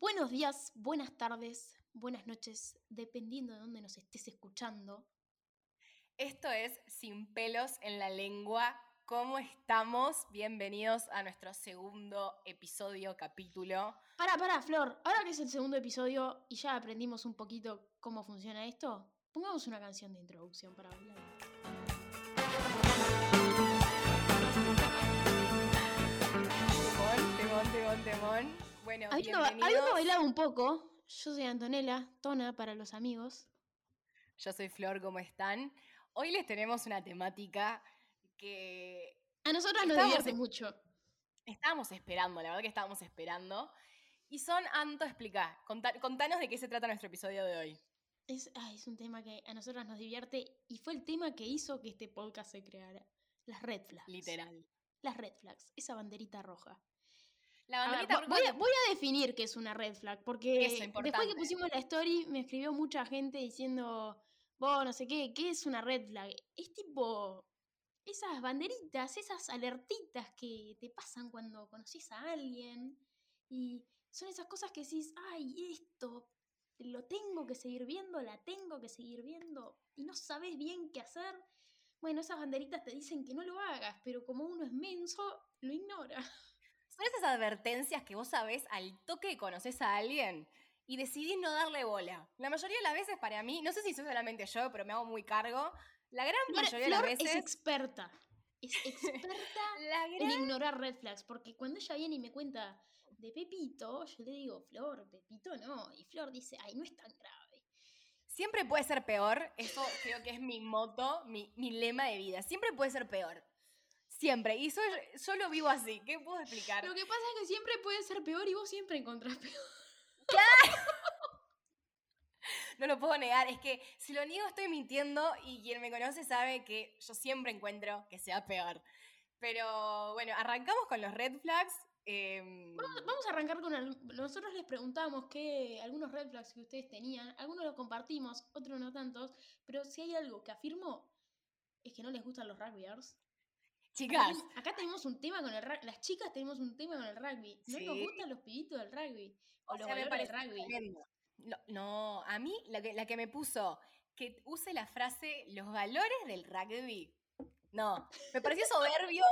Buenos días, buenas tardes, buenas noches, dependiendo de dónde nos estés escuchando. Esto es Sin pelos en la lengua. ¿Cómo estamos? Bienvenidos a nuestro segundo episodio, capítulo. Para, para, Flor, ahora que es el segundo episodio y ya aprendimos un poquito cómo funciona esto, pongamos una canción de introducción para hablar. Temón, temón, temón, temón. Bueno, Habiendo, habiendo bailado un poco, yo soy Antonella, Tona para los amigos. Yo soy Flor, ¿cómo están? Hoy les tenemos una temática que A nosotras nos divierte mucho. estábamos esperando, la verdad que estábamos esperando. Y son, Anto, explica, contá- contanos de qué se trata nuestro episodio de hoy. Es, ay, es un tema que a nosotras nos divierte y fue el tema que hizo que este podcast se creara. Las red flags. Literal. Las red flags, esa banderita roja. La A ver, banderita vo- voy, a, roja- voy a definir qué es una red flag, porque Eso, después que pusimos la story me escribió mucha gente diciendo, vos no sé qué, ¿qué es una red flag? Es tipo esas banderitas, esas alertitas que te pasan cuando conoces a alguien y son esas cosas que decís, ay, esto lo tengo que seguir viendo, la tengo que seguir viendo y no sabes bien qué hacer. Bueno, esas banderitas te dicen que no lo hagas, pero como uno es menso, lo ignora. Son esas advertencias que vos sabés al toque que conoces a alguien y decidís no darle bola. La mayoría de las veces para mí, no sé si soy solamente yo, pero me hago muy cargo, la gran Flor, mayoría de las Flor es veces... experta. Es experta La en ignorar red flags. Porque cuando ella viene y me cuenta de Pepito, yo le digo, Flor, Pepito no. Y Flor dice, ay, no es tan grave. Siempre puede ser peor, eso creo que es mi moto, mi, mi lema de vida. Siempre puede ser peor. Siempre. Y soy, yo lo vivo así. ¿Qué puedo explicar? Lo que pasa es que siempre puede ser peor y vos siempre encontrás peor. No lo puedo negar. Es que si lo niego estoy mintiendo y quien me conoce sabe que yo siempre encuentro que sea peor. Pero bueno, arrancamos con los red flags. em, Vamos, vamos a arrancar con... Nosotros les preguntamos qué, algunos red flags que ustedes tenían. Algunos los compartimos, otros no tantos. Pero si hay algo que afirmo, es que no les gustan los rugbyers. Chicas, acá tenemos un tema con el rugby. Las chicas tenemos un tema con el rugby. No nos Sí. gustan los pibitos del rugby. O, O los sea, me valores del parece rugby. No, no, a mí la que, la que me puso que use la frase los valores del rugby. No, me pareció soberbio,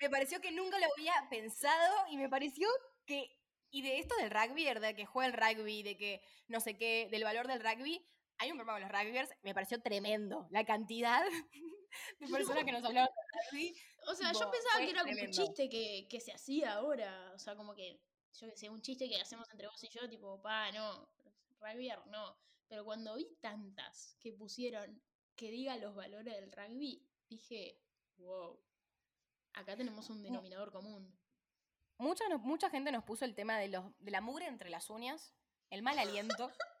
me pareció que nunca lo había pensado y me pareció que, y de esto del rugby, de que juega el rugby, de que no sé qué, del valor del rugby, hay un problema con los rugbyers, me pareció tremendo la cantidad de personas que nos hablaban rugby. O sea, yo pensaba que era como un chiste que, que se hacía ahora. O sea, como que, yo que sé, un chiste que hacemos entre vos y yo, tipo, pa, no, rugbyer, no. Pero cuando vi tantas que pusieron que diga los valores del rugby, dije, wow, acá tenemos un denominador común. Mucha, mucha gente nos puso el tema de, los, de la mugre entre las uñas, el mal aliento.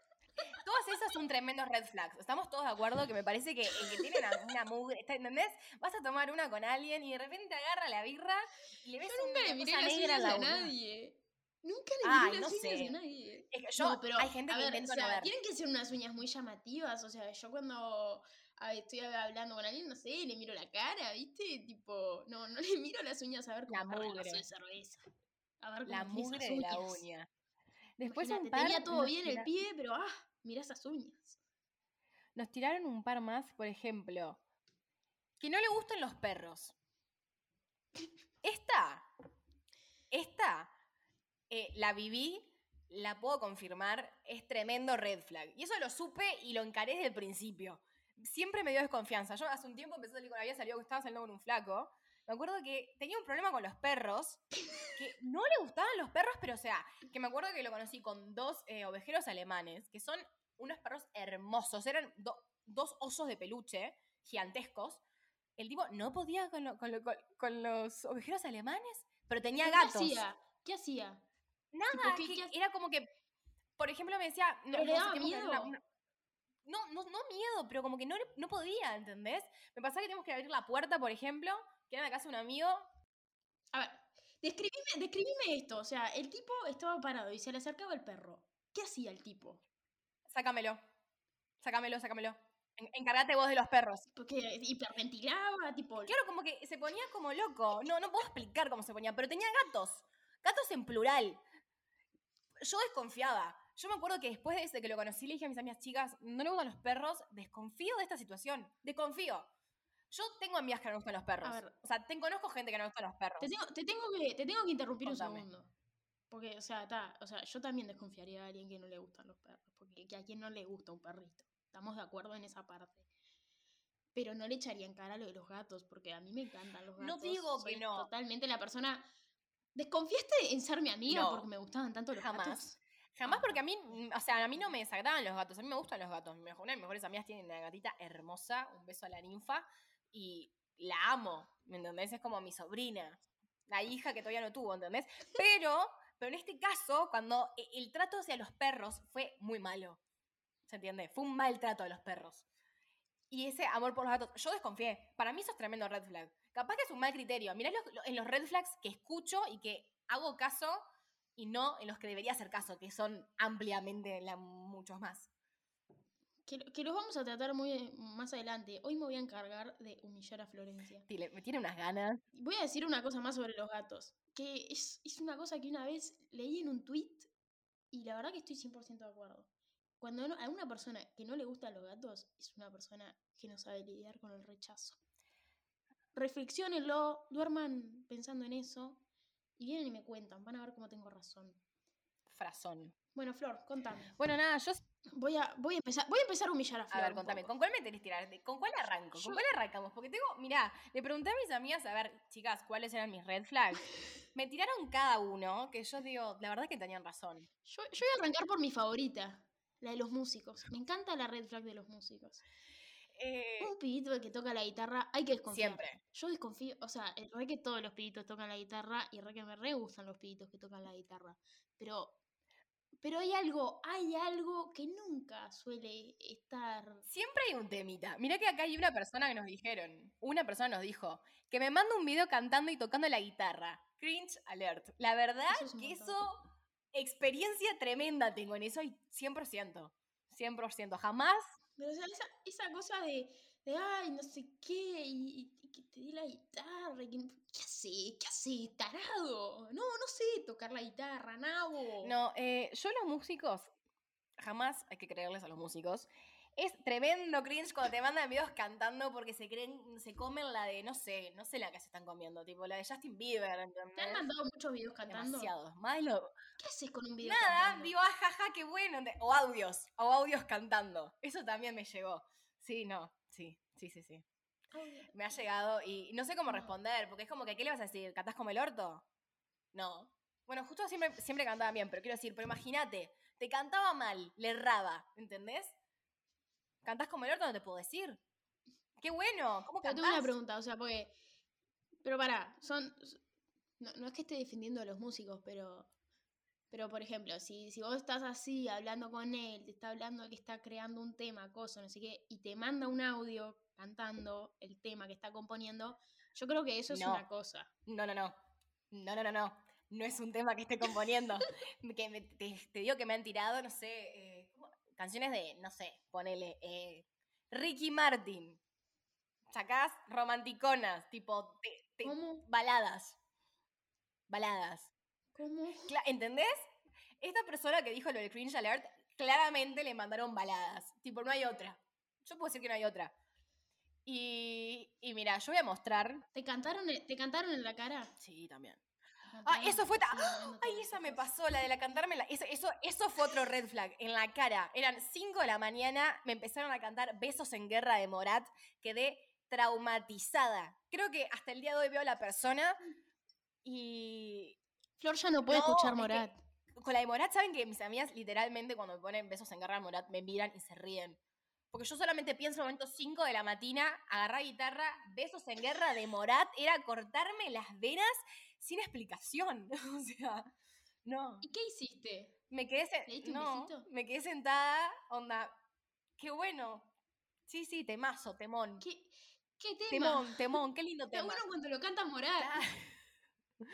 Todas esas son tremendos red flags. Estamos todos de acuerdo que me parece que el que tiene una, una mugre, está- ¿entendés? Vas a tomar una con alguien y de repente agarra la birra y le ves Yo nunca una le miré cosa las negra uñas a nadie. Nunca le Ay, miré no las uñas sé. a nadie. Es que yo, No, pero, hay gente a que ver, intenta o sea, no ver. tienen que ser unas uñas muy llamativas. O sea, yo cuando estoy hablando con alguien, no sé, le miro la cara, ¿viste? Tipo, no, no le miro las uñas a ver cómo La mugre. de cerveza. A ver cómo La mugre de la uña. Después Imagínate, un par tenía todo bien el pie, pero ah, mira esas uñas. Nos tiraron un par más, por ejemplo, que no le gustan los perros. Esta, esta, eh, la viví, la puedo confirmar, es tremendo red flag. Y eso lo supe y lo encaré desde el principio. Siempre me dio desconfianza. Yo hace un tiempo empecé a salir con, había salido, estaba saliendo con un flaco. Me acuerdo que tenía un problema con los perros, que no le gustaban los perros, pero o sea, que me acuerdo que lo conocí con dos eh, ovejeros alemanes, que son unos perros hermosos, eran do- dos osos de peluche gigantescos. El tipo no podía con, lo- con lo- con- con los ovejeros alemanes, pero tenía ¿Qué gatos. hacía? ¿Qué hacía? Nada, ¿qué- que qué hace? era como que, por ejemplo, me decía... No, ¿Pero le no sé, daba tenemos que abrir una- miedo? una- no, no, no miedo, pero como que no, no podía, ¿entendés? Me pasaba que teníamos que abrir la puerta, por ejemplo, que era la casa de un amigo. A ver, describime, describime esto. O sea, el tipo estaba parado y se le acercaba el perro. ¿Qué hacía el tipo? Sácamelo, sácamelo, sácamelo. En- encárgate vos de los perros. Porque hiperventilaba, tipo. Claro, como que se ponía como loco. No, no puedo explicar cómo se ponía, pero tenía gatos. Gatos en plural. yo desconfiaba. Yo me acuerdo que después de que lo conocí, le dije a mis amigas chicas, no le gustan los perros, desconfío de esta situación. Desconfío. Yo tengo amigas que no gustan los perros. A ver. O sea, te conozco gente que no gustan los perros. Te tengo, te tengo, que, te tengo que interrumpir Contame. un segundo. Porque, o sea, ta, o sea, yo también desconfiaría de alguien que no le gustan los perros. Porque que a quien no le gusta un perrito. Estamos de acuerdo en esa parte. Pero no le echaría en cara lo de los gatos, porque a mí me encantan los gatos. No digo que Soy no. Totalmente la persona. ¿Desconfiaste en ser mi amiga No, porque me gustaban tanto los jamás. gatos? Jamás porque a mí, o sea, a mí no me desagradan los gatos, a mí me gustan los gatos. Una de mis mejores amigas tiene una gatita hermosa, un beso a la ninfa, y la amo, ¿me entendés? Es como mi sobrina, la hija que todavía no tuvo, ¿entendés? Pero, pero en este caso, cuando e- el trato hacia los perros fue muy malo, ¿se entiende? Fue un mal trato a los perros. Y ese amor por los gatos, yo desconfié. Para mí eso es tremendo red flag. Capaz que es un mal criterio. Mirá los- lo- en los red flags que escucho y que hago caso y no en los que debería hacer caso, que son ampliamente la- muchos más. Que, que los vamos a tratar muy más adelante. Hoy me voy a encargar de humillar a Florencia. Tile, me tiene unas ganas. Voy a decir una cosa más sobre los gatos. Que es, es una cosa que una vez leí en un tweet y la verdad que estoy 100% de acuerdo. Cuando no- a una persona que no le gustan los gatos es una persona que no sabe lidiar con el rechazo. Reflexionenlo, duerman pensando en eso y vienen y me cuentan. Van a ver cómo tengo razón. Frazón. Bueno, Flor, contame. Bueno, nada, yo. Voy a, voy a, empezar, voy a empezar a humillar a A Flor. ver, un contame. ¿con cuál me tenés que tirar? ¿Con cuál arranco? Yo- ¿Con cuál arrancamos? Porque tengo, mirá, le pregunté a mis amigas, a ver, chicas, ¿cuáles eran mis red flags? Me tiraron cada uno, que yo digo, la verdad que tenían razón. Yo, yo voy a arrancar por mi favorita, la de los músicos. Me encanta la red flag de los músicos. Eh, Un pibito que toca la guitarra, hay que desconfiar. siempre. Yo desconfío, o sea, re que todos los pibitos tocan la guitarra y re que me re gustan los pibitos que tocan la guitarra. Pero, pero hay algo, hay algo que nunca suele estar. Siempre hay un temita. Mirá que acá hay una persona que nos dijeron. Una persona nos dijo que me manda un video cantando y tocando la guitarra. Cringe alert. La verdad Eso es un que montón. eso, experiencia tremenda tengo en eso y 100%. 100%. Jamás. Pero, o sea, esa, esa cosa de, de, ay, no sé qué, y que te dé la guitarra, que, ¿qué hace? ¿Qué hace? Tarado. No, no sé tocar la guitarra, nabo. No, eh, yo los músicos, jamás hay que creerles a los músicos. Es tremendo cringe cuando te mandan videos cantando porque se creen, se comen la de, no sé, no sé la que se están comiendo, tipo la de Justin Bieber, ¿Te han mandado muchos videos cantando? Demasiado. Más de lo- ¿Qué haces con un video Nada, cantando? digo, ah, jaja, qué bueno. O audios, o audios cantando. Eso también me llegó. Sí, no, sí, sí, sí, sí. Me ha llegado y no sé cómo responder, porque es como que, ¿qué le vas a decir? ¿Cantás como el orto? No. Bueno, justo siempre, siempre cantaba bien, pero quiero decir, pero imagínate, te cantaba mal, le erraba, ¿entendés? ¿Cantás como el orto? No te puedo decir. Qué bueno, ¿cómo Pero cantás? tengo una pregunta, o sea, porque. Pero pará, son. No, no es que esté defendiendo a los músicos, pero. Pero, por ejemplo, si, si vos estás así hablando con él, te está hablando que está creando un tema, cosa, no sé qué, y te manda un audio cantando el tema que está componiendo, yo creo que eso es No. una cosa. No, no, no. No, no, no, no. No es un tema que esté componiendo. que me- te, te digo que me han tirado, no sé, eh, canciones de, no sé, ponele, eh, Ricky Martin. Sacás romanticonas, tipo, te- te- ¿Cómo? baladas. Baladas. ¿Cómo? Cla- ¿Entendés? Esta persona que dijo lo del cringe alert, claramente le mandaron baladas. Tipo, no hay otra. Yo puedo decir que no hay otra. Y, y mira, yo voy a mostrar. ¿Te cantaron, en- ¿Te cantaron en la cara? Sí, también. ¿Te Ah, eso fue. ta- hablándote Ay, esa me pasó, la de la cantarme. la- eso, eso, eso fue otro red flag. En la cara. Eran 5 de la mañana. Me empezaron a cantar Besos en Guerra de Morat. Quedé traumatizada. Creo que hasta el día de hoy veo a la persona y. Flor ya no puede No, escuchar es que- Morat. Con la de Morat, ¿saben que mis amigas literalmente cuando me ponen Besos en Guerra de Morat me miran y se ríen? Porque yo solamente pienso en el momento 5 de la mañana, agarrar guitarra, Besos en Guerra de Morat, era cortarme las venas sin explicación. o sea, no. ¿Y qué hiciste? Me quedé, sentada, onda, qué bueno. Sí, sí, temazo, temón. ¿Qué, qué tema? Temón, temón, qué lindo tema. bueno cuando lo canta Morat.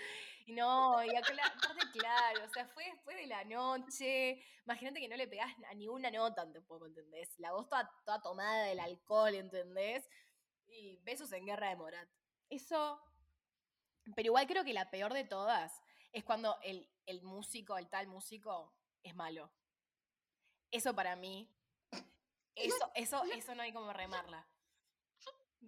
Y no, y acá la- claro, o sea, fue después de la noche. Imagínate que no le pegás a ni una nota tampoco, ¿entendés? La voz toda, toda tomada del alcohol, ¿entendés? Y besos en guerra de Morat. Eso. Pero igual creo que la peor de todas es cuando el, el músico, el tal músico, es malo. Eso para mí, eso, eso, eso no hay como remarla.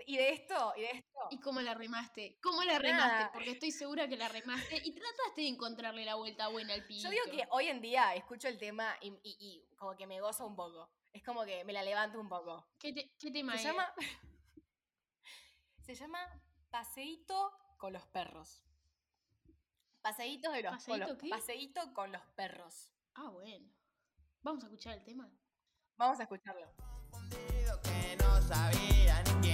Y de esto, y de esto. ¿Y cómo la remaste? ¿Cómo la remaste? Porque estoy segura que la remaste y trataste de encontrarle la vuelta buena al pibito. Yo digo que hoy en día escucho el tema y, y- y como que me gozo un poco. Es como que me la levanto un poco. ¿Qué, te- qué tema Se es? llama. Se llama Paseíto con los perros. Paseíto de los con ¿Paseíto los- qué? Paseíto con los perros. Ah, bueno. Vamos a escuchar el tema. Vamos a escucharlo. que no sabía ni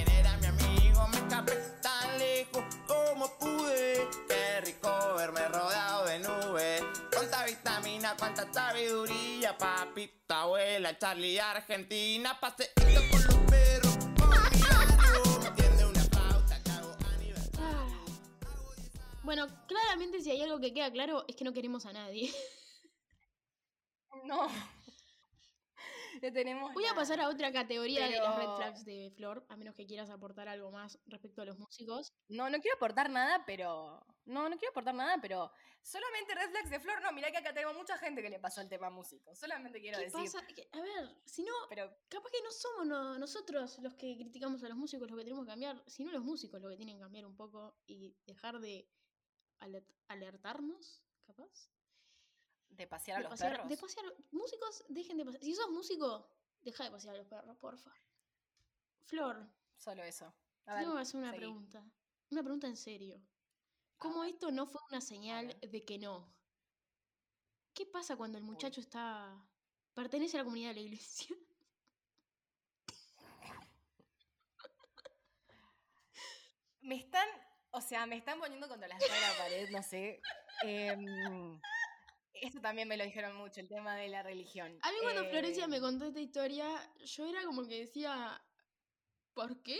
pude. Qué rico verme rodeado de nubes. Cuánta vitamina, cuánta sabiduría. Papita, abuela, Charlie, Argentina. Paseíto con los perros. Bueno, claramente si hay algo que queda claro es que no queremos a nadie. No. Tenemos. Voy a pasar a otra categoría de las red flags de Flor, a menos que quieras aportar algo más respecto a los músicos. No, no quiero aportar nada, pero. No, no quiero aportar nada, pero. Solamente Red Flags de Flor, no, mirá que acá tengo mucha gente que le pasó el tema músico. Solamente quiero ¿Qué decir. pasa? A ver, si no, Pero capaz que no somos no- nosotros los que criticamos a los músicos los que tenemos que cambiar, sino los músicos los que tienen que cambiar un poco y dejar de alert- alertarnos, capaz. De pasear a de los pasear, perros. de pasear. Músicos, dejen de pasear. Si sos músico, deja de pasear a los perros, porfa. Flor, Solo eso. A ver, tengo que hacer una seguí. pregunta. Una pregunta en serio. ¿Cómo esto no fue una señal de que no? ¿Qué pasa cuando el muchacho está. pertenece a la comunidad de la iglesia? Me están, o sea, me están poniendo contra la de la pared, no sé. Em, esto también me lo dijeron mucho, el tema de la religión. A mí cuando Florencia me Em, contó esta historia, yo era como que decía, ¿por qué?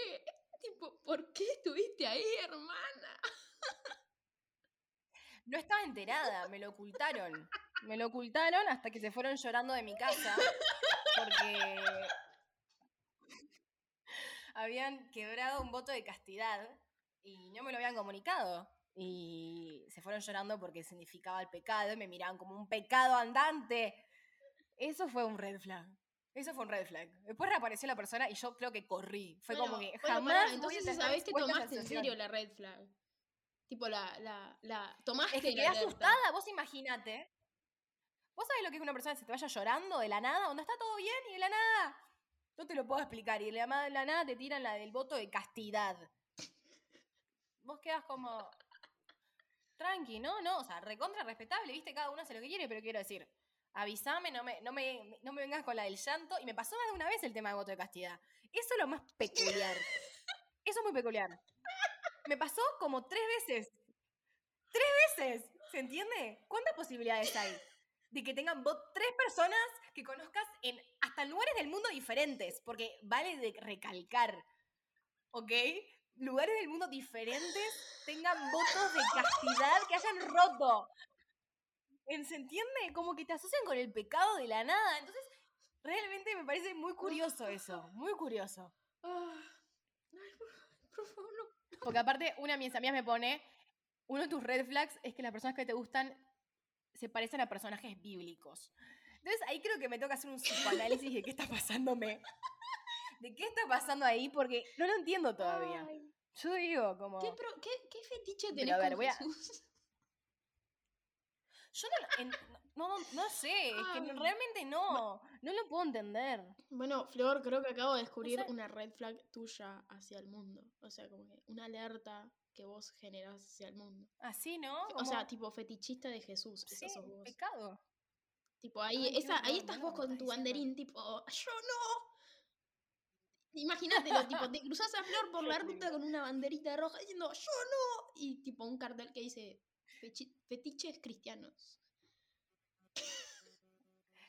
Tipo, ¿por qué estuviste ahí, hermana? No estaba enterada, me lo ocultaron. Me lo ocultaron hasta que se fueron llorando de mi casa. Porque habían quebrado un voto de castidad y no me lo habían comunicado. Y se fueron llorando porque significaba el pecado y me miraban como un pecado andante. Eso fue un red flag. Eso fue un red flag. Después reapareció la persona y yo creo que corrí. Fue como que bueno, jamás. pará, voy a entonces sabés que tomaste en serio la red flag. Tipo, la, la, la, tomaste Es que quedé asustada, vos imaginate. ¿Vos sabés lo que es una persona que se te vaya llorando de la nada? Donde está todo bien y de la nada. No te lo puedo explicar. Y de la, ma- de la nada te tiran la del voto de castidad. Vos quedas como. Tranqui, ¿no? No, o sea, recontra respetable, viste, cada uno hace lo que quiere, pero quiero decir, avísame, no me, no, me, no me vengas con la del llanto. Y me pasó más de una vez el tema del voto de castidad. Eso es lo más peculiar. Eso es muy peculiar. Me pasó como tres veces. ¡Tres veces! ¿Se entiende? ¿Cuántas posibilidades hay? De que tengan voz tres personas que conozcas en hasta lugares del mundo diferentes. Porque vale de recalcar. ¿Ok? Lugares del mundo diferentes tengan votos de castidad que hayan roto. ¿En- ¿Se entiende? Como que te asocian con el pecado de la nada. Entonces, realmente me parece muy curioso eso. Muy curioso. Ah. Porque aparte, una de mis amigas me pone, uno de tus red flags es que las personas que te gustan se parecen a personajes bíblicos. Entonces ahí creo que me toca hacer un psicoanálisis de qué está pasándome. De qué está pasando ahí, porque no lo entiendo todavía. Ay, Yo digo, como... ¿qué, pro- qué, qué fetiche Pero tenés a ver, con voy a- Jesús? Yo no, en- no, no, no sé, es que realmente no, no lo puedo entender. Bueno, Flor, creo que acabo de descubrir una red flag tuya hacia el mundo. O sea, como que una alerta que vos generás hacia el mundo. Así, ¿no? O sea, tipo fetichista de Jesús. sí, sos vos. pecado. Tipo, ahí, Ay, esa, ahí estás vos con tu banderín, tipo, ¡yo no! Imagínatelo, tipo, te cruzas a Flor por la ruta con una banderita roja diciendo ¡yo no! Y tipo un cartel que dice "Fechi- fetiches cristianos.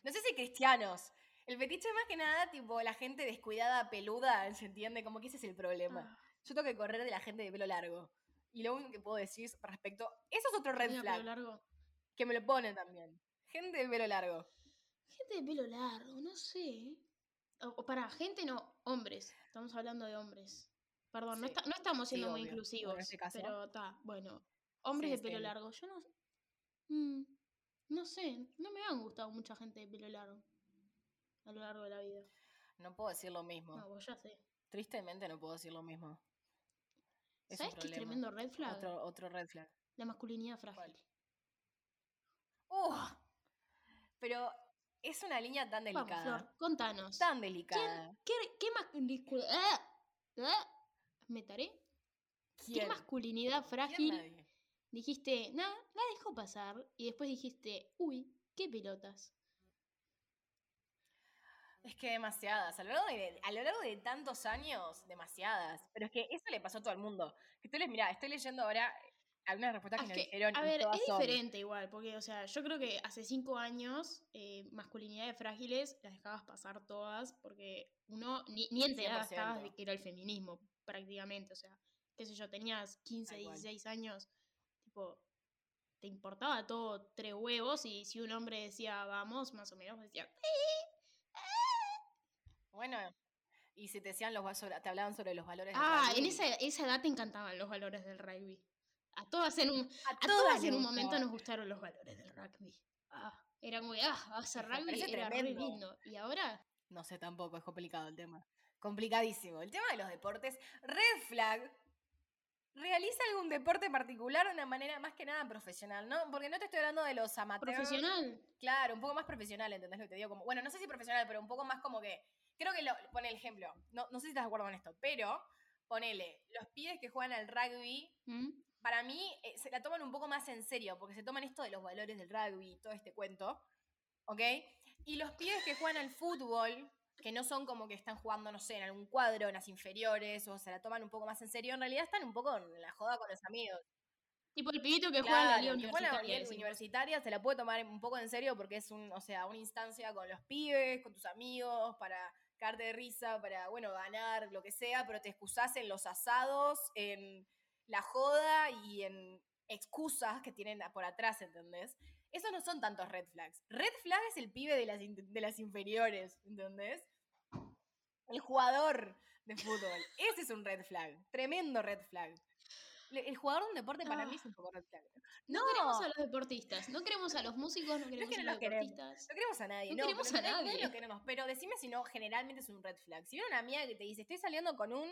No sé si cristianos. El fetiche más que nada, tipo, la gente descuidada, peluda, ¿se entiende? Como que ese es el problema. Ah, Yo tengo que correr de la gente de pelo largo. Y lo único que puedo decir es respecto. Eso es otro red flag. pelo largo. Que me lo ponen también. Gente de pelo largo. Gente de pelo largo, no sé. O, o para gente no, hombres. Estamos hablando de hombres. Perdón, no, Sí. está- no estamos Sí, siendo muy obvio. Inclusivos. este caso. pero está, bueno. Hombres Sí, de pelo largo. Yo no. Mm, no sé, no me han gustado mucha gente de pelo largo a lo largo de la vida. No puedo decir lo mismo. No, vos ya sé. Tristemente no puedo decir lo mismo. Es ¿Sabes qué es tremendo red flag? Otro, otro red flag. La masculinidad frágil. ¡Uh! Pero es una línea tan Vamos, delicada. Flor, contanos. Tan delicada. ¿Qué, qué masculinidad... ¿Me taré? ¿Qué masculinidad ¿Quién frágil dijiste, nada, la dejo pasar? Y después dijiste, uy, qué pelotas. Es que demasiadas. A lo, largo de, a lo largo de tantos años, demasiadas. Pero es que eso le pasó a todo el mundo. Que tú les, mirá, estoy leyendo ahora algunas respuestas Ah, que es nos dijeron. a ver, es son- diferente igual, porque, o sea, yo creo que hace cinco años, eh, masculinidades frágiles las dejabas pasar todas, porque uno ni, ni enterada estabas de 100%. que era el feminismo, prácticamente, o sea, qué sé yo, tenías 15, Tal cual. 16 años, tipo, te importaba todo tres huevos, y si un hombre decía vamos, más o menos decía, Bueno, y si te decían los te hablaban sobre los valores del ah, en rugby. esa, esa edad te encantaban los valores del rugby. A todas en un, a A todas en un momento nos gustaron los valores del rugby. Ah, era como, ah, hacer Me rugby era tremendo. lindo. Y ahora, No sé tampoco, es complicado el tema. Complicadísimo. El tema de los deportes. Red flag. Realiza algún deporte particular de una manera más que nada profesional, ¿no? Porque no te estoy hablando de los amateurs. profesional. Claro, un poco más profesional, ¿entendés lo que te digo? Como, bueno, no sé si profesional, pero un poco más como que. Creo que lo, pone el ejemplo. No, no sé si estás de acuerdo con esto, pero ponele, los pibes que juegan al rugby, ¿Mm? Para mí eh, se la toman un poco más en serio, porque se toman esto de los valores del rugby y todo este cuento. ¿Ok? Y los pibes que juegan al fútbol, que no son como que están jugando, no sé, en algún cuadro, en las inferiores, o se la toman un poco más en serio, en realidad están un poco en la joda con los amigos. Tipo el pibito que juega en la Claro, liga juega en la universitaria. universitaria se la puede tomar un poco en serio porque es un, o sea, una instancia con los pibes, con tus amigos, para cagarte de risa, para, bueno, ganar, lo que sea, pero te excusás en los asados, en la joda y en excusas que tienen por atrás, ¿entendés? Esos no son tantos red flags. Red flag es el pibe de las, de las inferiores, ¿entendés? El jugador de fútbol. Ese es un red flag. Tremendo red flag. El jugador de un deporte para mí Ah. es un poco red flag. No, queremos a los deportistas, no queremos a los músicos, no queremos que a los queremos. deportistas. No queremos a nadie, No queremos a nadie- nadie nadie. lo queremos. Pero decime si no, generalmente es un red flag. Si viene una amiga que te dice, estoy saliendo con un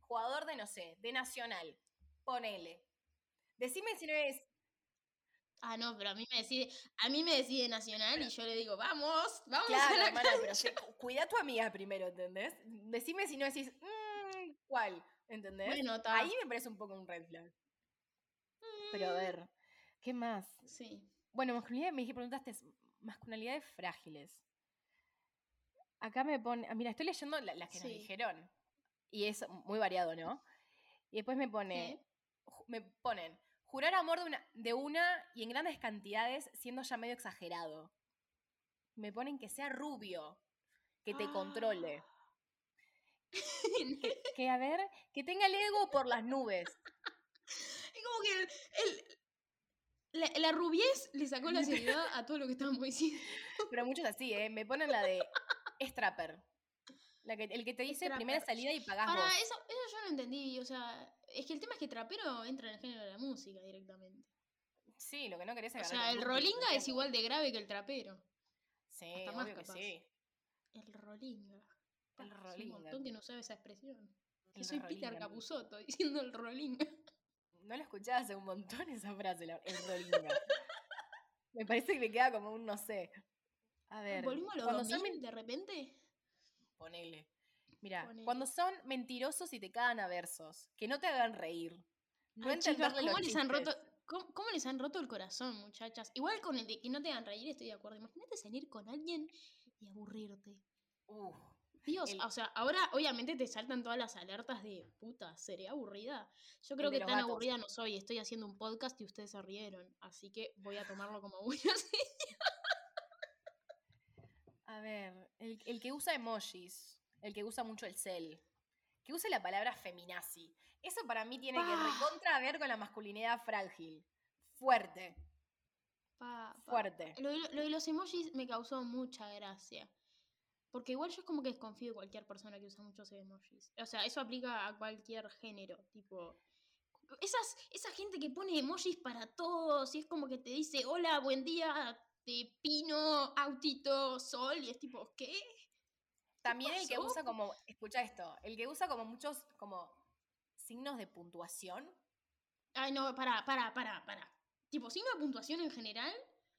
jugador de, no sé, de Nacional, ponele. Decime si no es. Ah, no, pero a mí me decide, a mí me decide Nacional y yo le digo, vamos, vamos Claro, a la hermana, pero cancha". se- cu- cuida a tu amiga primero, ¿entendés? Decime si no decís, "Mm, ¿cuál? ¿Entendés? Bueno, ta. Ahí me parece un poco un red flag. Pero a ver, ¿qué más? Sí. Bueno, masculinidad, me dije, preguntaste, es masculinidades frágiles. Acá me pone, ah, mira, estoy leyendo la- las que nos dijeron. Y es muy variado, ¿no? Y después me pone, me ponen, jurar amor de una, de una y en grandes cantidades, siendo ya medio exagerado. Me ponen que sea rubio, que te controle. Que, que, a ver, que tenga el ego por las nubes. Es como que el, el- la, la rubiez le sacó la seriedad a todo lo que estábamos diciendo. Pero muchos así, ¿eh? Me ponen la de strapper. La que, el que te dice primera salida y pagás Ahora, vos. eso, eso yo no entendí, o sea, es que el tema es que trapero entra en el género de la música directamente. Sí, lo que no querés O es sea, agarrar el rolinga es igual de grave que el trapero. Sí, hasta más obvio que sí. El rolinga. El rolinga. un montón que no sabe esa expresión. Que El soy Peter. Capusotto diciendo el rolinga. No lo escuchaba hace un montón esa frase, el rolinga. Me parece que le queda como un no sé. A ver. ¿Volvimos a los cuando 2000 son de repente? Ponele. Mira, Ponele. cuando son mentirosos y te cagan a versos, que no te hagan reír. No Ay, chicas, entenderle ¿cómo los les, han roto, chistes. cómo, cómo les han roto el corazón, muchachas? Igual con el de que no te hagan reír estoy de acuerdo. Imagínate salir con alguien y aburrirte. Uf, Dios, El- o sea, ahora obviamente te saltan todas las alertas de puta, ¿seré aburrida? Yo creo que tan gatos. aburrida no soy, estoy haciendo un podcast y ustedes se rieron, así que voy a tomarlo como señal. A ver, el, el que usa emojis, el que usa mucho el cel, que use la palabra feminazi. Eso para mí tiene que Pa. recontra ver con la masculinidad frágil. Fuerte, Pa, pa. fuerte. Lo, de, lo de los emojis me causó mucha gracia. Porque igual yo es como que desconfío de cualquier persona que usa muchos emojis. O sea, eso aplica a cualquier género. Tipo, esas, esa gente que pone emojis para todos y es como que te dice, hola, buen día, de pino, autito, sol, y es tipo, ¿qué? También el que usa como, escucha esto, el que usa como muchos como signos de puntuación. Ay, no, para, para, para, para. Tipo, signo de puntuación en general.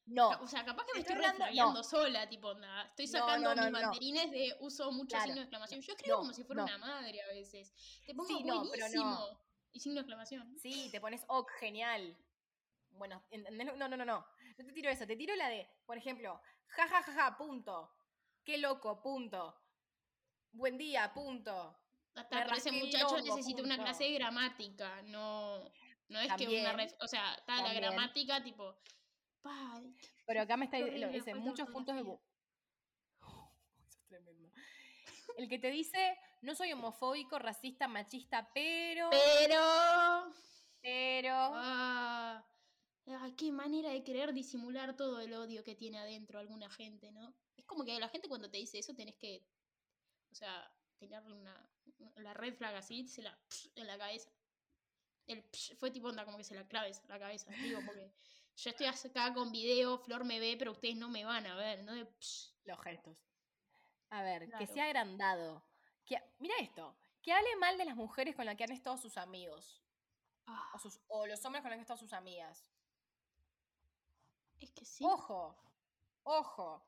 No, O sea, capaz que me Estoy estoy no. sola, tipo, onda, estoy sacando no, no, mis banderines de uso mucho Claro, signo de exclamación. Yo escribo como si fuera una madre a veces. Te pongo Sí, no, pero no. buenísimo. Y signo de exclamación. sí, te pones ok, genial. Bueno, ¿entendés? No, no, no, no. No te tiro eso, te tiro la de, por ejemplo, ja, ja, ja, ja, punto. Qué loco, punto. Buen día, punto. Hasta pero ese muchacho necesita una clase de gramática, no, no es que una ref- o sea, está la gramática tipo, Pero acá me está Qué diciendo, horrible, dice, falta muchos puntos de... bu- Eso es tremendo. El que te dice, no soy homofóbico, racista, machista, pero... pero Pero... ah, ah, qué manera de querer disimular todo el odio que tiene adentro alguna gente, ¿no? Es como que la gente cuando te dice eso tenés que, o sea, tenerle una, la red flag así, se la en la cabeza. El psh fue tipo onda como que se la claves en la cabeza, digo, porque yo estoy acá con video, Flor me ve, pero ustedes no me van a ver, ¿no? De psh. Los gestos. A ver, que Claro. sea agrandado. Que, mira esto. Que hable mal de las mujeres con las que han estado sus amigos. Ah, O, sus, o los hombres con los que han estado sus amigas. es que sí. Ojo. Ojo.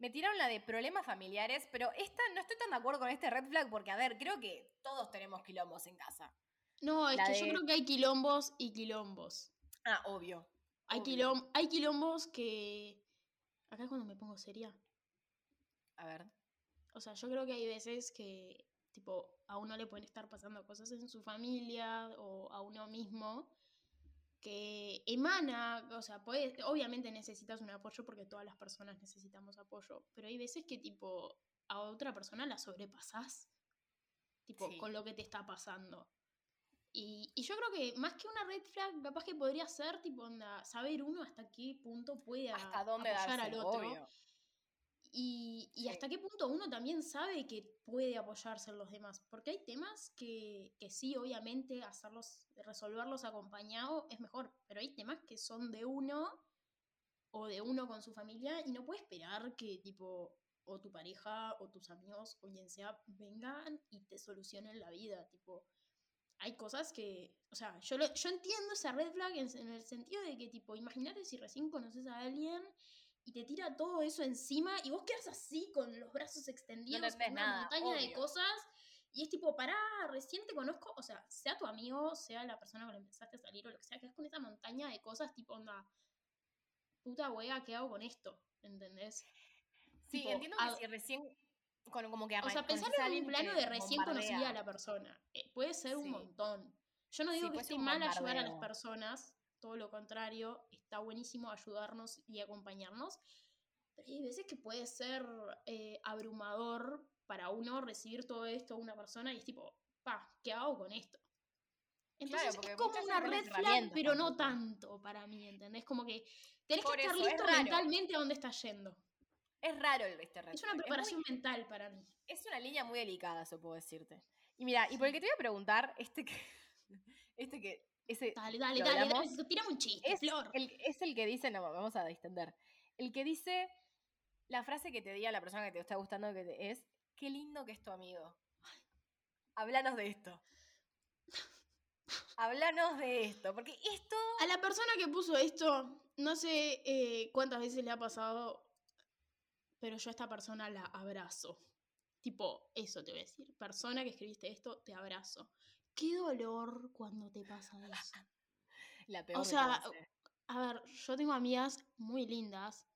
Me tiraron la de problemas familiares, pero esta no estoy tan de acuerdo con este red flag porque, a ver, creo que todos tenemos quilombos en casa. No, es la que yo creo que hay quilombos y quilombos. Ah, obvio. Hay, obvio. quilom- hay quilombos que... Acá es cuando me pongo seria. A ver. O sea, yo creo que hay veces que, tipo, a uno le pueden estar pasando cosas en su familia o a uno mismo que emana, o sea, puede, obviamente necesitas un apoyo porque todas las personas necesitamos apoyo, pero hay veces que, tipo, a otra persona la sobrepasás, tipo, Sí. con lo que te está pasando. Y, y yo creo que más que una red flag, capaz que podría ser, tipo, onda, saber uno hasta qué punto puede Hasta dónde apoyar darse, al otro. obvio. Y, y Sí. hasta qué punto uno también sabe que puede apoyarse en los demás. Porque hay temas que, que sí, obviamente, hacerlos, resolverlos acompañado es mejor. Pero hay temas que son de uno o de uno con su familia y no puede esperar que tipo o tu pareja o tus amigos o quien sea vengan y te solucionen la vida. Tipo, hay cosas que, o sea, yo, lo- yo entiendo esa red flag en, en el sentido de que tipo, imagínate si recién conoces a alguien y te tira todo eso encima y vos quedas así con los brazos extendidos, con una nada, montaña de cosas y es tipo, pará, recién te conozco, o sea, sea tu amigo, sea la persona con la que empezaste a salir o lo que sea, quedas con esa montaña de cosas tipo, onda, puta wea, ¿qué hago con esto? ¿Entendés? Sí, Tipo, entiendo que a- si recién. Con, como que O sea, pensar en un plano de recién conocida a la persona. Eh, puede ser un montón. Yo no Sí, digo que esté mal ayudar a las personas, todo lo contrario, está buenísimo ayudarnos y acompañarnos, pero hay veces que puede ser eh, abrumador para uno recibir todo esto de una persona y es tipo, pa, ¿qué hago con esto? Entonces es como una red flag, pero no tanto para mí, ¿entendés? Como que tenés Por que estar eso, listo mentalmente a dónde estás yendo. Es raro el este red Es una muy- preparación mental para mí. es una línea muy delicada, eso puedo decirte. Y mira, y por el que te voy a preguntar, este que. Este que. Ese Dale, dale, ¿Lo dale, hablamos? dale, tirame un chiste, es Flor. el, es el que dice, no, vamos a distender. El que dice la frase que te diga la persona que te está gustando que te- es, qué lindo que es tu amigo. Hablanos de esto. Hablanos de esto, porque esto... A la persona que puso esto, no sé eh, cuántas veces le ha pasado, pero yo a esta persona la abrazo. Tipo, eso te voy a decir. Persona que escribiste esto, te abrazo. Qué dolor cuando te pasa eso. La peor de sea. A ver, yo tengo amigas muy lindas.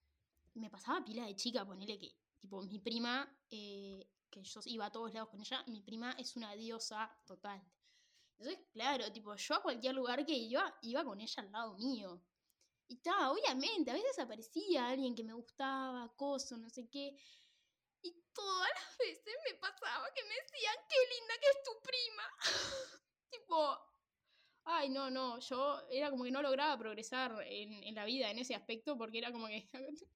Me pasaba pila de chica, ponele que, tipo, mi prima, eh, que yo iba a todos lados con ella, mi prima es una diosa total. Entonces, claro, tipo, yo a cualquier lugar que iba, iba con ella al lado mío. Y estaba, obviamente, a veces aparecía alguien que me gustaba, coso, no sé qué. Y todas las veces me pasaba que me decían, qué linda que es tu prima. tipo, Ay, no, no, yo era como que no lograba progresar en, en la vida en ese aspecto porque era como que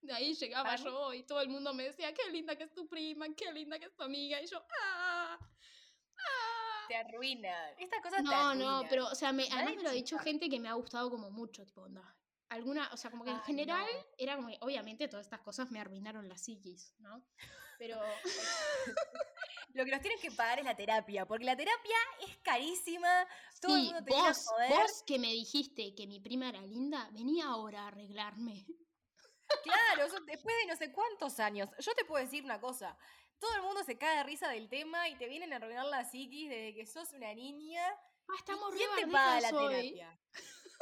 de ahí llegaba Para yo y todo el mundo me decía, qué linda que es tu prima, qué linda que es tu amiga, y yo, ah, ah. Te arruinan. Estas cosas te No, no, arruinan. pero, o sea, me, además me lo ha dicho gente que me ha gustado como mucho, tipo, onda. Alguna, o sea, como que en Ay, general no. era como que, obviamente, todas estas cosas me arruinaron la psiquis, ¿no? Pero, Lo que nos tienen que pagar es la terapia, porque la terapia es carísima. Todo el mundo te vos, joder. vos que me dijiste que mi prima era linda, venía ahora a arreglarme. Claro, eso después de no sé cuántos años. Yo te puedo decir una cosa. Todo el mundo se cae de risa del tema y te vienen a arruinar la psiquis desde que sos una niña. Ah, ¿Y estamos re ¿Quién te paga la terapia?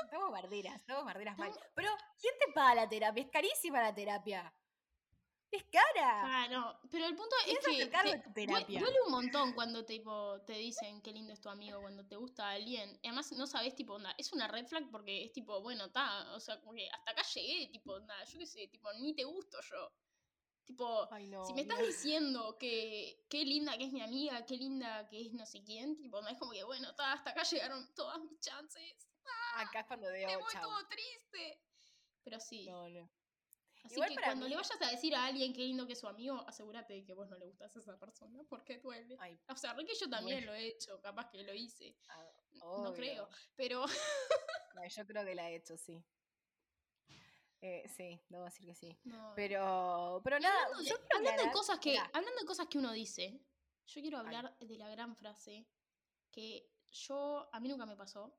Estamos barderas, estamos barderas mal. Pero, ¿quién te paga la terapia? Es carísima la terapia. Es cara. Ah, no, pero el punto ¿Quién es que te- de tu terapia? duele un montón cuando tipo te dicen qué lindo es tu amigo, cuando te gusta alguien. Además no sabes tipo onda, es una red flag porque es tipo, bueno, está, o sea, como que hasta acá llegué, tipo, onda, yo qué sé, tipo, ni te gusto yo. Tipo, Ay, no. si me estás diciendo que qué linda que es mi amiga, qué linda que es no sé quién, tipo, no es como que, bueno, está, hasta acá llegaron todas mis chances. Acá es cuando digo, voy chau. todo triste. Pero sí. No, no. Así Igual que cuando le vayas a decir a alguien qué lindo que es su amigo, asegúrate de que vos no le gustas a esa persona, porque duele. Ay, O sea, re que yo también lo he hecho, capaz que lo hice. ah, No creo, pero No, yo creo que la he hecho, sí. Eh, sí, debo decir que sí. no. Pero, pero nada, hablando, de, yo de cosas que, hablando de cosas que uno dice, yo quiero Ay. hablar de la gran frase que yo, a mí nunca me pasó,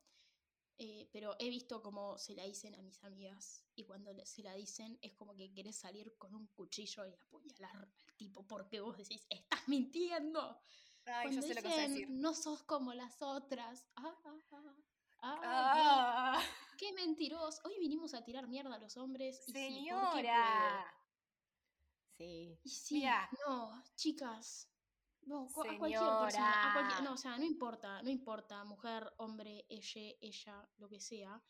eh, pero he visto como se la dicen a mis amigas y cuando se la dicen es como que querés salir con un cuchillo y apuñalar al tipo porque vos decís, estás mintiendo. Ay, yo Cuando lo que decir. no sos como las otras. Ah, ah, ah. Dios, Ah, qué mentiroso. Hoy vinimos a tirar mierda a los hombres. Y sí, ¿por qué señora. Sí. Y sí, Mira. no, chicas. No, cu- a cualquier persona. A cualquier, Señora. no, o sea, no importa, no importa, mujer, hombre, ella, ella, lo que sea.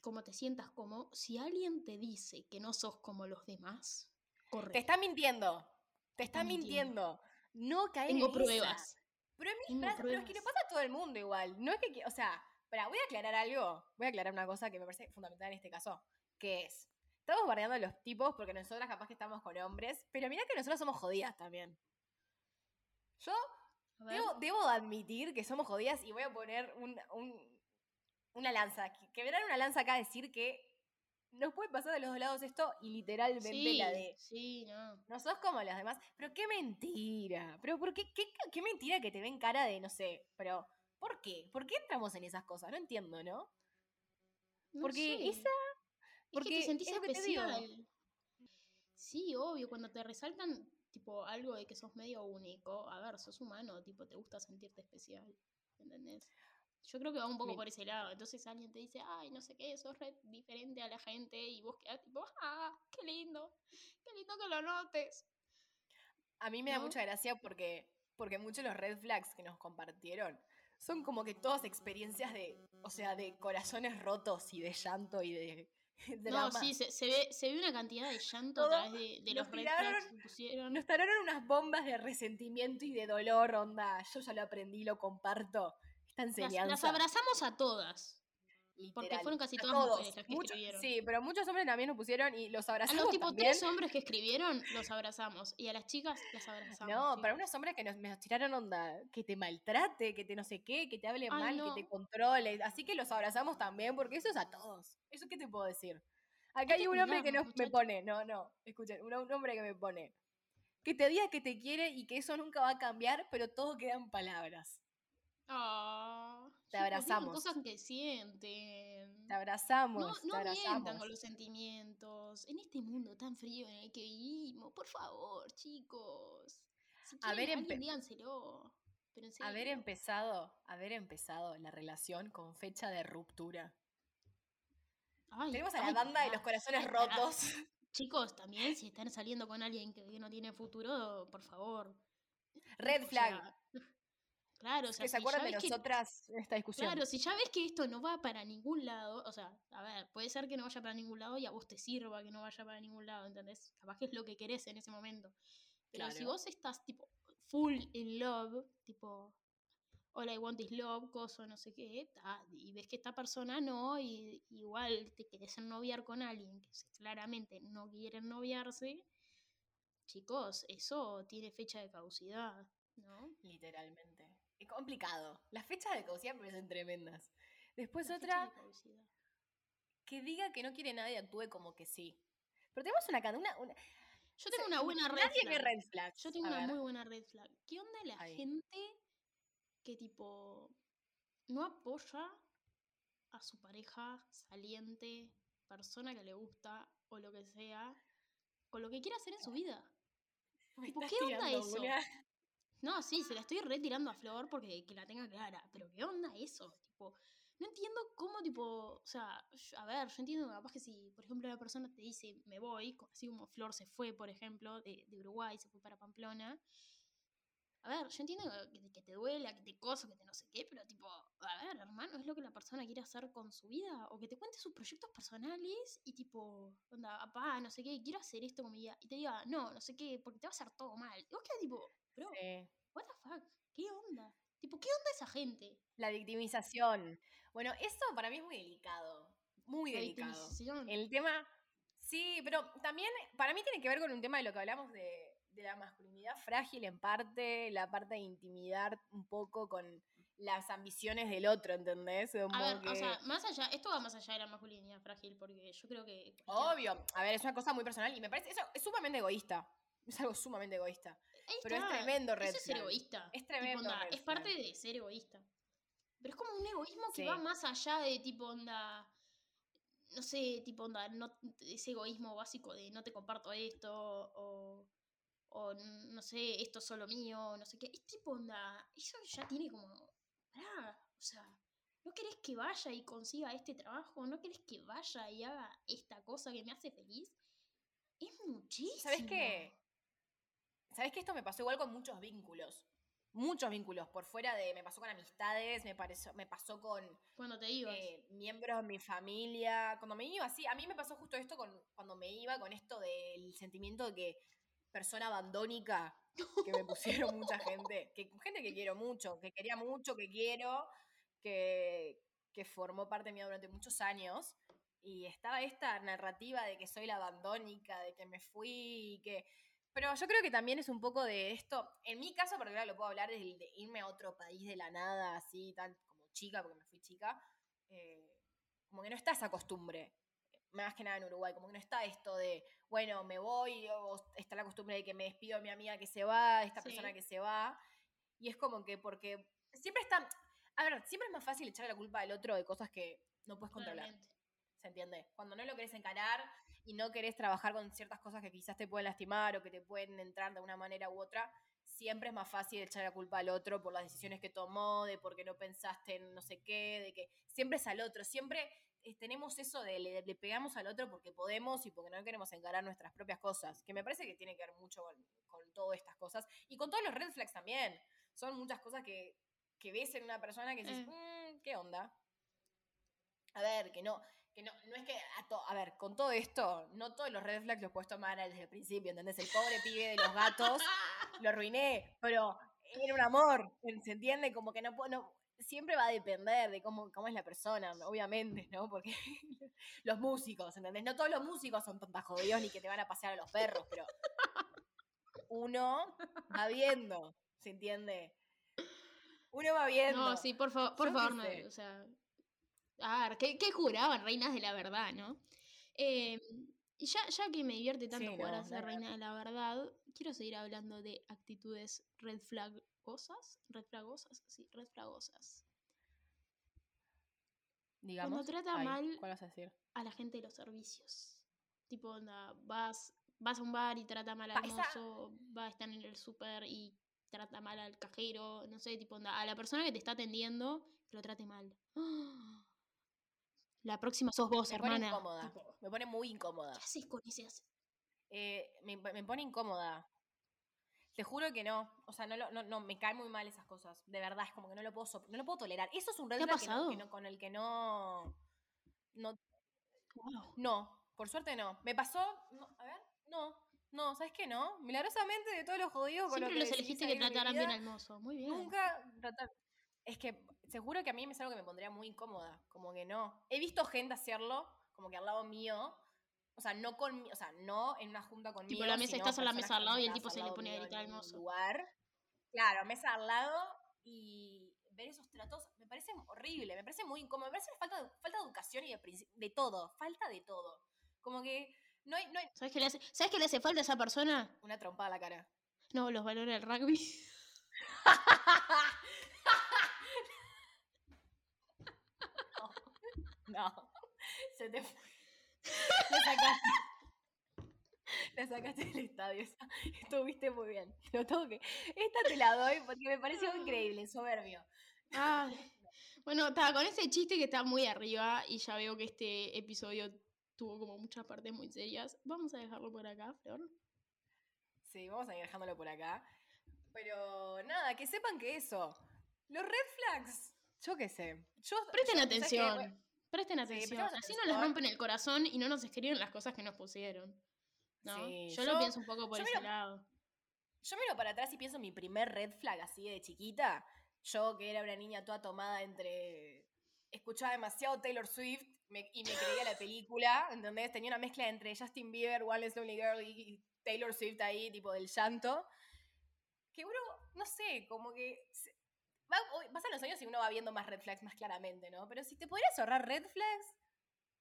Como te sientas como, si alguien te dice que no sos como los demás, corre. Te está mintiendo. Te está está mintiendo. mintiendo. No caer Tengo en esa. pruebas. Pero, a mí, Tengo pará, pero es que le pasa a todo el mundo igual. No es que, o sea, espera, voy a aclarar algo. Voy a aclarar una cosa que me parece fundamental en este caso. Que es, estamos bardeando a los tipos porque nosotras capaz que estamos con hombres, pero mira que nosotras somos jodidas también. Yo debo, debo admitir que somos jodidas y voy a poner un, un- una lanza. que- Quebrar una lanza acá, decir que nos puede pasar de los dos lados esto y literalmente Sí, la de sí, no. no sos como los demás. Pero qué mentira. Pero ¿por qué, qué, qué mentira que te ven cara de, no sé, pero ¿por qué? ¿Por qué entramos en esas cosas? No entiendo, ¿no? No Porque sé. esa- Es que porque te sentís es te digo. especial. Sí, obvio, cuando te resaltan tipo algo de que sos medio único, a ver, sos humano, tipo, te gusta sentirte especial, ¿entendés? Yo creo que va un poco Mi- por ese lado. Entonces alguien te dice, ay, no sé qué, sos re diferente a la gente, y vos quedás tipo, ah, qué lindo, qué lindo que lo notes. A mí me da mucha gracia porque, porque muchos de los red flags que nos compartieron son como que todas experiencias de, o sea, de corazones rotos y de llanto y de No, sí, se, se ve, se ve una cantidad de llanto a través de, los tiraron- que pusieron. Nos tiraron unas bombas de resentimiento y de dolor, onda. Yo ya lo aprendí, lo comparto. Esta Las, enseñanza. las abrazamos a todas. Porque literal, fueron casi a todas todos, mujeres las que muchos- escribieron. Sí, pero muchos hombres también nos pusieron y los A abrazamos los tipo también. tres hombres que escribieron, los abrazamos. Y a las chicas las abrazamos. No, para unos hombres que nos, nos tiraron onda, que te maltrate, que te no sé qué, que te hable Ay, mal, no. que te controle. Así que los abrazamos también, porque eso es a todos. ¿Eso qué te puedo decir? Acá Hay un hombre que nos, me pone, no, no, escuchen, un, un hombre que me pone. Que te diga que te quiere y que eso nunca va a cambiar, pero todo queda en palabras. Ah, Te abrazamos. cosas que sienten. Te abrazamos, No, te no mientan abrazamos. con los sentimientos. En este mundo tan frío en el que vivimos, por favor, chicos. Si quieren Haber díganselo. Pero en Haber empezado, haber empezado la relación con fecha de ruptura. Ay, Tenemos a la banda de los corazones rotos. Chicos, también si están saliendo con alguien que, no tiene futuro, por favor. Red O flag. sea, claro, o sea, que se si acuerdan de que- nosotras en esta discusión. Claro, si ya ves que esto no va para ningún lado, o sea, a ver, puede ser que no vaya para ningún lado y a vos te sirva que no vaya para ningún lado, ¿entendés? Capaz que es lo que querés en ese momento. Pero si Claro. vos estás, tipo, full in love, tipo, all I want is love, coso, no sé qué, y ves que esta persona no, y igual te querés ennoviar con alguien que claramente no quiere ennoviarse, chicos, eso tiene fecha de caducidad, ¿no? Literalmente. Es complicado. Las fechas de caducidad me parecen tremendas. Después otra, de que diga que no quiere nadie actúe como que sí. Pero tenemos una, cada- una, una Yo tengo o sea, una buena red Nadie flag. red flags. Yo tengo A una ver. muy buena red flag. ¿Qué onda la Ahí. gente que tipo no apoya a su pareja, saliente, persona que le gusta o lo que sea, con lo que quiera hacer en su vida? Tipo, estás ¿qué onda eso? una. No, sí, se la estoy retirando a Flor porque que la tenga clara, pero ¿qué onda eso? Tipo, no entiendo cómo, tipo, o sea, a ver, yo entiendo capaz que si, por ejemplo, la persona te dice, me voy, así como Flor se fue, por ejemplo, de, de Uruguay, se fue para Pamplona. A ver, yo entiendo que, te- que te duela, que te coso, que te no sé qué, pero tipo, a ver, hermano, es lo que la persona quiere hacer con su vida, o que te cuente sus proyectos personales y tipo, onda, papá, no sé qué, quiero hacer esto con mi vida, y te diga, no, no sé qué, porque te va a hacer todo mal. Y vos quedas tipo, bro, Sí. what the fuck, ¿qué onda? Tipo, ¿qué onda esa gente? La victimización. Bueno, eso para mí es muy delicado. Muy La delicado. El tema. Sí, pero también para mí tiene que ver con un tema de lo que hablamos de, de la masculinidad frágil en parte, la parte de intimidar un poco con las ambiciones del otro, ¿entendés? Como A ver, que- o sea, más allá, esto va más allá de la masculinidad frágil, porque yo creo que. Obvio, a ver, es una cosa muy personal y me parece eso es sumamente egoísta. Es algo sumamente egoísta. Pero es tremendo red Eso es ser egoísta. Es Tipo, tremendo onda, red es parte de ser egoísta. Pero es como un egoísmo que Sí. va más allá de tipo onda. No sé, tipo onda, no, ese egoísmo básico de no te comparto esto, o, o no sé, esto es solo mío, no sé qué. Es tipo onda, eso ya tiene como. Pará, o sea, ¿no querés que vaya y consiga este trabajo? ¿No querés que vaya y haga esta cosa que me hace feliz? Es muchísimo. ¿Sabes qué? ¿Sabes que esto me pasó igual con muchos vínculos? Muchos vínculos. Por fuera de. Me pasó con amistades, me, pareció, me pasó con Cuando te ibas. eh, miembros de mi familia. Cuando me iba, sí. A mí me pasó justo esto con, cuando me iba, con esto del sentimiento de que persona abandónica que me pusieron mucha gente. Que, gente que quiero mucho, que quería mucho, que quiero, que, que formó parte mía durante muchos años. Y estaba esta narrativa de que soy la abandónica, de que me fui, que... Pero yo creo que también es un poco de esto, en mi caso, porque ahora lo puedo hablar, el de irme a otro país de la nada, así, tan como chica, porque me fui chica, eh, como que no está esa costumbre, más que nada en Uruguay, como que no está esto de, bueno, me voy, o está la costumbre de que me despido de mi amiga que se va, esta Sí. persona que se va, y es como que porque siempre está, a ver, siempre es más fácil echarle la culpa al otro de cosas que no puedes controlar. Claramente. ¿Se entiende? Cuando no lo querés encarar y no querés trabajar con ciertas cosas que quizás te pueden lastimar o que te pueden entrar de una manera u otra, siempre es más fácil echar la culpa al otro por las decisiones que tomó, de por qué no pensaste en no sé qué, de que siempre es al otro. Siempre tenemos eso de le, le pegamos al otro porque podemos y porque no queremos encarar nuestras propias cosas, que me parece que tiene que ver mucho con, con todas estas cosas y con todos los red flags también. Son muchas cosas que, que ves en una persona que dices, Eh. "Mm, ¿qué onda? A ver, que no, que no, no es que, a, to- a ver, con todo esto, no todos los red flags los puedes tomar desde el principio, ¿entendés? El pobre pibe de los gatos lo arruiné, pero era un amor, ¿se entiende? Como que no puedo, no, siempre va a depender de cómo, cómo es la persona, obviamente, ¿no? Porque los músicos, ¿entendés? No todos los músicos son tontas jodidos ni que te van a pasear a los perros, pero uno va viendo, ¿se entiende? Uno va viendo. No, sí, por, fa- por favor, no, o sea. A ver, ¿qué, qué juraban reinas de la verdad, no? Eh, y ya, ya que me divierte tanto Sí, jugar no, a ser reina de la verdad, quiero seguir hablando de actitudes red flagosas. Red flagosas, sí, red flagosas. Digamos. trata Ay, mal- ¿Cuál vas a decir? A la gente de los servicios. Tipo, onda, vas, vas a un bar y trata mal al mozo, va a estar en el súper y trata mal al cajero, no sé, tipo, onda, a la persona que te está atendiendo, que lo trate mal. ¡Ah! La próxima sos vos, Me pone hermana. incómoda. Tipo, Me pone muy incómoda. ¿Qué haces con ese Eh, me, me pone incómoda. Te juro que no. O sea, no, no, no, me caen muy mal esas cosas. De verdad, es como que no lo puedo, no lo puedo tolerar. Eso es un red ¿Te ha flag que no- que no- con el que no, no. Wow. No, por suerte no. Me pasó. no, a ver, no. No, ¿sabes qué no? Milagrosamente de todos los jodidos con Siempre los los decidí elegiste que trataran bien vida, al mozo. Muy bien. Nunca tratar. Es que seguro que a mí es algo que me pondría muy incómoda. Como que no. He visto gente hacerlo, como que al lado mío. O sea, no con o sea, no en una junta conmigo. Tipo, la mesa, estás en la mesa al lado y el tipo se le pone a gritar al mozo. Lugar. Claro, mesa al lado. y ver esos tratos me parece horrible, me parece muy incómodo, me parece falta de, falta de educación y de, de todo, falta de todo. Como que no hay, no hay ¿Sabes qué le hace, ¿sabes qué le hace falta a esa persona? una trompada a la cara. No, los valores del rugby. No, se te fue. Le sacaste. Le sacaste del estadio. Estuviste muy bien. Lo tengo que. Esta te la doy porque me pareció increíble, soberbio. Ay. Bueno, está con ese chiste que está muy arriba y ya veo que este episodio tuvo como muchas partes muy serias. Vamos a dejarlo por acá, Flor. Sí, vamos a ir dejándolo por acá. Pero nada, que sepan que eso. Los red flags. Yo qué sé. Yo, Presten atención. Presten Sí, atención. prestemos Así no les rompen el corazón y no nos escriben las cosas que nos pusieron. ¿No? Sí, yo, yo- lo pienso un poco por ese miro- lado. Yo miro para atrás y pienso en mi primer red flag así de chiquita. Yo que era una niña toda tomada entre... Escuchaba demasiado Taylor Swift me- y me creía la película, ¿entendés? Tenía una mezcla entre Justin Bieber, One Less Lonely Girl y Taylor Swift ahí, tipo del llanto. Que uno, no sé, como que... se- pasan los años y uno va viendo más red flags más claramente, ¿no? Pero si te pudieras ahorrar red flags,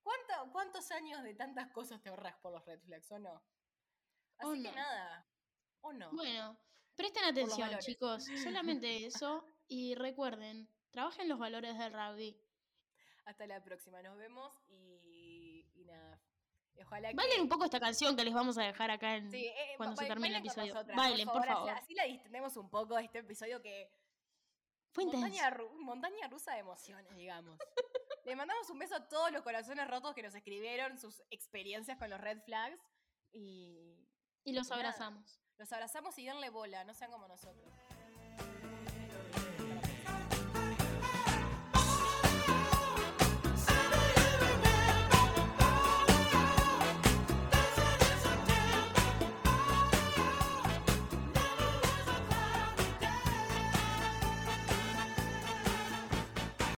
¿cuánto- ¿cuántos años de tantas cosas te ahorras por los red flags, o no? Así que nada. ¿O no? Bueno, presten atención, chicos. Solamente eso. Y recuerden, trabajen los valores del rugby. Hasta la próxima, nos vemos y, y nada. Ojalá que. Bailen un poco esta canción que les vamos a dejar acá en, Sí, eh, cuando se termine el episodio. nosotras, Bailen, por favor. Así, la distendemos un poco este episodio que. Montaña, ru- montaña rusa de emociones, digamos. Le mandamos un beso a todos los corazones rotos que nos escribieron sus experiencias con los red flags. Y Y los abrazamos. los abrazamos y denle bola, no sean como nosotros.